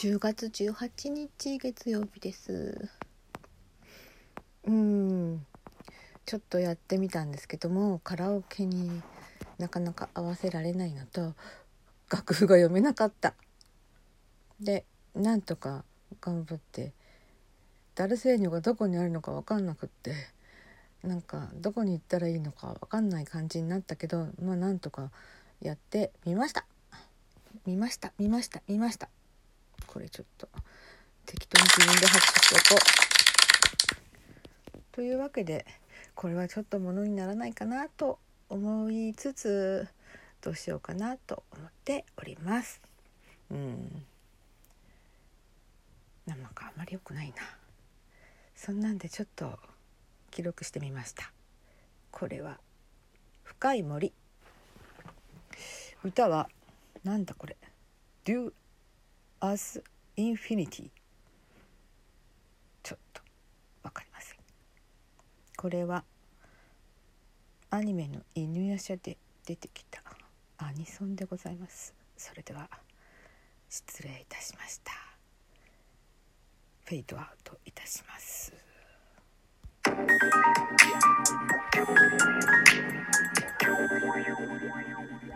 10月18日月曜日です。うん。ちょっとやってみたんですけどもカラオケになかなか合わせられないのと楽譜が読めなかった。でなんとか頑張ってダルセーニョがどこにあるのか分かんなくってなんかどこに行ったらいいのか分かんない感じになったけどまあなんとかやってみました。見ました見ました見ました。これちょっと適当に自分で拍手しておこう。というわけでこれはちょっとものにならないかなと思いつつどうしようかなと思っております。うん。なんかあんまり良くないな。そんなんでちょっと記録してみました。これは「深い森」歌はなんだこれ「Do アース・インフィニティちょっと分かりません。これはアニメの「犬夜叉」で出てきたアニソンでございます。それでは失礼いたしました。フェイドアウトいたします。